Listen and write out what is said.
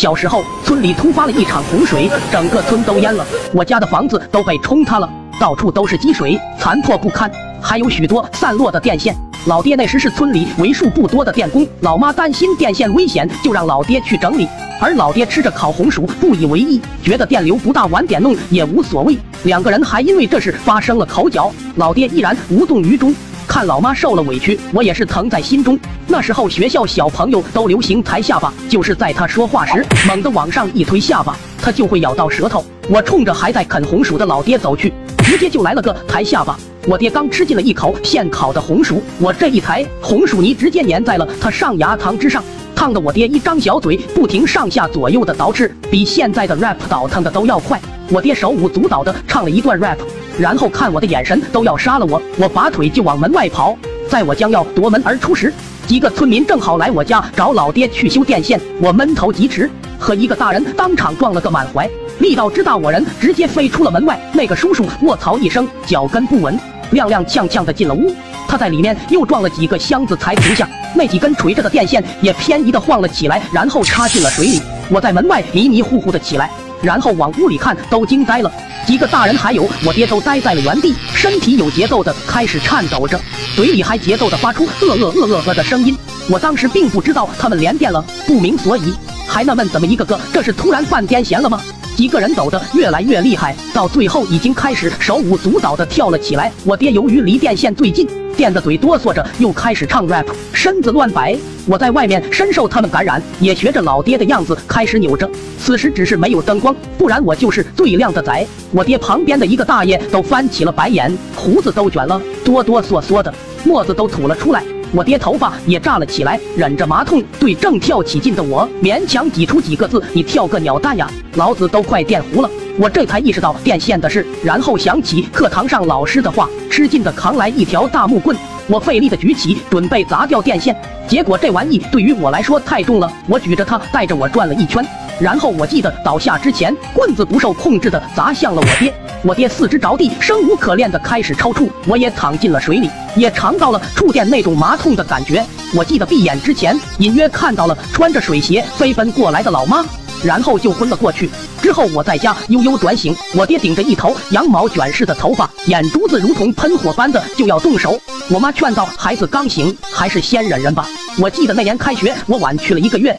小时候，村里突发了一场洪水，整个村都淹了，我家的房子都被冲塌了，到处都是积水，残破不堪，还有许多散落的电线。老爹那时是村里为数不多的电工，老妈担心电线危险，就让老爹去整理。而老爹吃着烤红薯，不以为意，觉得电流不大，晚点弄也无所谓。两个人还因为这事发生了口角，老爹依然无动于衷。看老妈受了委屈，我也是疼在心中。那时候学校小朋友都流行抬下巴，就是在他说话时猛地往上一推下巴，他就会咬到舌头。我冲着还在啃红薯的老爹走去，直接就来了个抬下巴。我爹刚吃进了一口现烤的红薯，我这一抬，红薯泥直接粘在了他上牙膛之上，烫得我爹一张小嘴不停上下左右的倒饬，比现在的 rap 倒腾的都要快。我爹手舞足蹈的唱了一段 rap。然后看我的眼神都要杀了我，我拔腿就往门外跑。在我将要夺门而出时，几个村民正好来我家找老爹去修电线。我闷头疾驰，和一个大人当场撞了个满怀，力道之大，我人直接飞出了门外。那个叔叔卧槽一声，脚跟不稳，踉踉跄跄的进了屋。他在里面又撞了几个箱子才停下，那几根垂着的电线也偏移的晃了起来，然后插进了水里。我在门外迷迷糊糊的起来，然后往屋里看，都惊呆了。几个大人还有我爹都呆在了原地，身体有节奏的开始颤抖着，嘴里还节奏的发出呃呃呃呃呃的声音。我当时并不知道他们连电了，不明所以，还纳闷怎么一个个这是突然犯癫痫了吗？几个人抖得越来越厉害，到最后已经开始手舞足蹈的跳了起来。我爹由于离电线最近。电的嘴哆嗦着，又开始唱 rap，身子乱摆。我在外面深受他们感染，也学着老爹的样子开始扭着。此时只是没有灯光，不然我就是最靓的仔。我爹旁边的一个大爷都翻起了白眼，胡子都卷了，哆哆嗦嗦的，沫子都吐了出来。我爹头发也炸了起来，忍着麻痛，对正跳起劲的我勉强挤出几个字：“你跳个鸟蛋呀，老子都快电糊了。”我这才意识到电线的事，然后想起课堂上老师的话，吃劲的扛来一条大木棍，我费力的举起，准备砸掉电线。结果这玩意对于我来说太重了，我举着它带着我转了一圈，然后我记得倒下之前，棍子不受控制的砸向了我爹。我爹四肢着地，生无可恋的开始抽搐，我也躺进了水里，也尝到了触电那种麻痛的感觉。我记得闭眼之前，隐约看到了穿着水鞋飞奔过来的老妈。然后就昏了过去。之后我在家悠悠转醒，我爹顶着一头羊毛卷似的头发，眼珠子如同喷火般的就要动手。我妈劝道：“孩子刚醒，还是先忍忍吧。”我记得那年开学，我晚去了一个月。